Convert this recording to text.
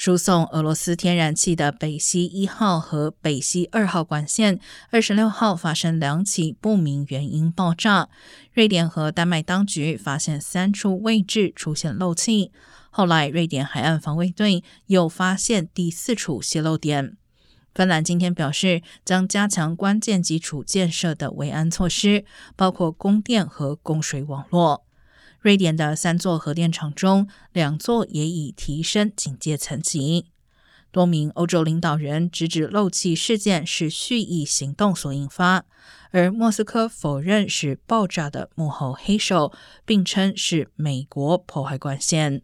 输送俄罗斯天然气的北溪一号和北溪二号管线，二十六号发生两起不明原因爆炸。瑞典和丹麦当局发现三处位置出现漏气，后来瑞典海岸防卫队又发现第四处泄漏点。芬兰今天表示，将加强关键基础建设的维安措施，包括供电和供水网络。瑞典的三座核电厂中，两座也已提升警戒层级。多名欧洲领导人直指漏气事件是蓄意行动所引发，而莫斯科否认是爆炸的幕后黑手，并称是美国破坏管线。